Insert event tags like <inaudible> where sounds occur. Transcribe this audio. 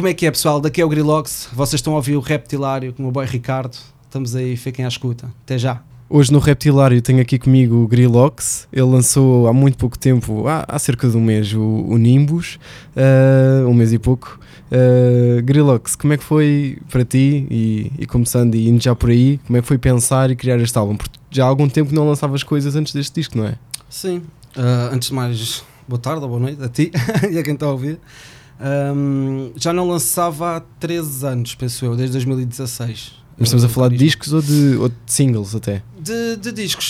Como é que é, pessoal? Daqui é o Grilox. Vocês estão a ouvir o Reptilário com o meu boy Ricardo. Estamos aí, fiquem à escuta. Até já. Hoje no Reptilário tenho aqui comigo o Grilox. Ele lançou há muito pouco tempo, há, há cerca de um mês, o, o Nimbus. ah, um mês e pouco. Ah, Grilox, como é que foi para ti? E, e começando e indo já por aí, como é que foi pensar e criar este álbum? Porque já há algum tempo que não lançavas coisas antes deste disco, não é? Sim. Ah, antes de mais, boa tarde ou boa noite a ti <laughs> e a quem está a ouvir. Ahm, já não lançava há 13 anos, penso eu, desde 2016. Mas estamos a falar de discos ou de, ou de singles até? De, de discos.